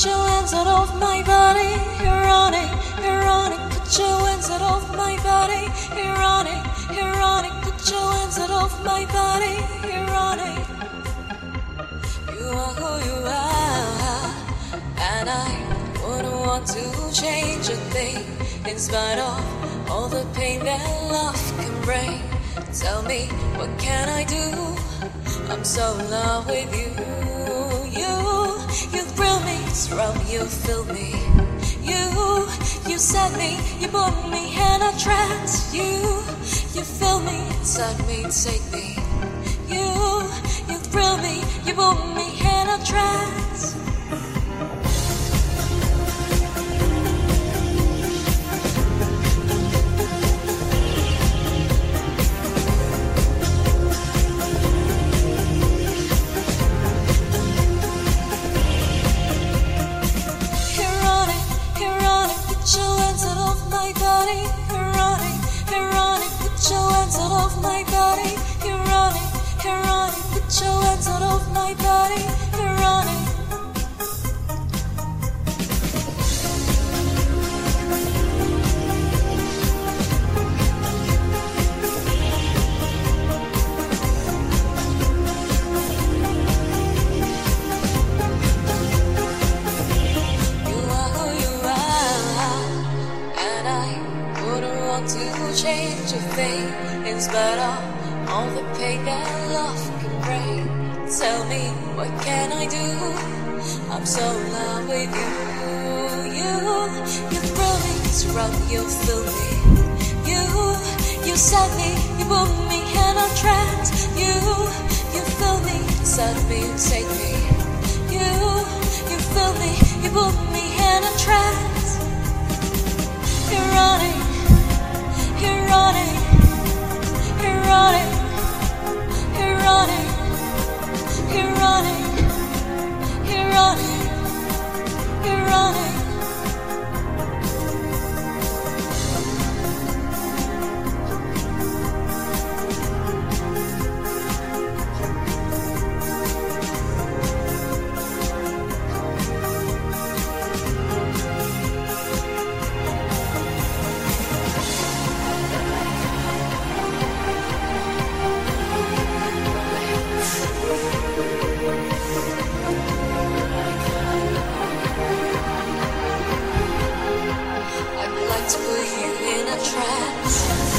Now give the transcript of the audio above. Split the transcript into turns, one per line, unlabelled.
Put your hands out of my body, ironic, ironic. Put your hands out of my body, ironic, ironic. Put your hands out of my body, ironic. You are who you are, and I wouldn't want to change a thing in spite of all the pain that love can bring. Tell me, what can I do? I'm so in love with you, you thrill me, you fill me. You, you set me, you put me in a trance. You, you fill me, inside me, take me. You, you thrill me, you put me in a trance. Ironic, put your hands out of my body. Put your hands out of my body. Change a thing in spite of all the pain that love can bring. Tell me, what can I do? I'm so in love with you. You, you thrill me, surround you fill me. You, you set me, you put me in a trance. You, you fill me, set me, take me. I'd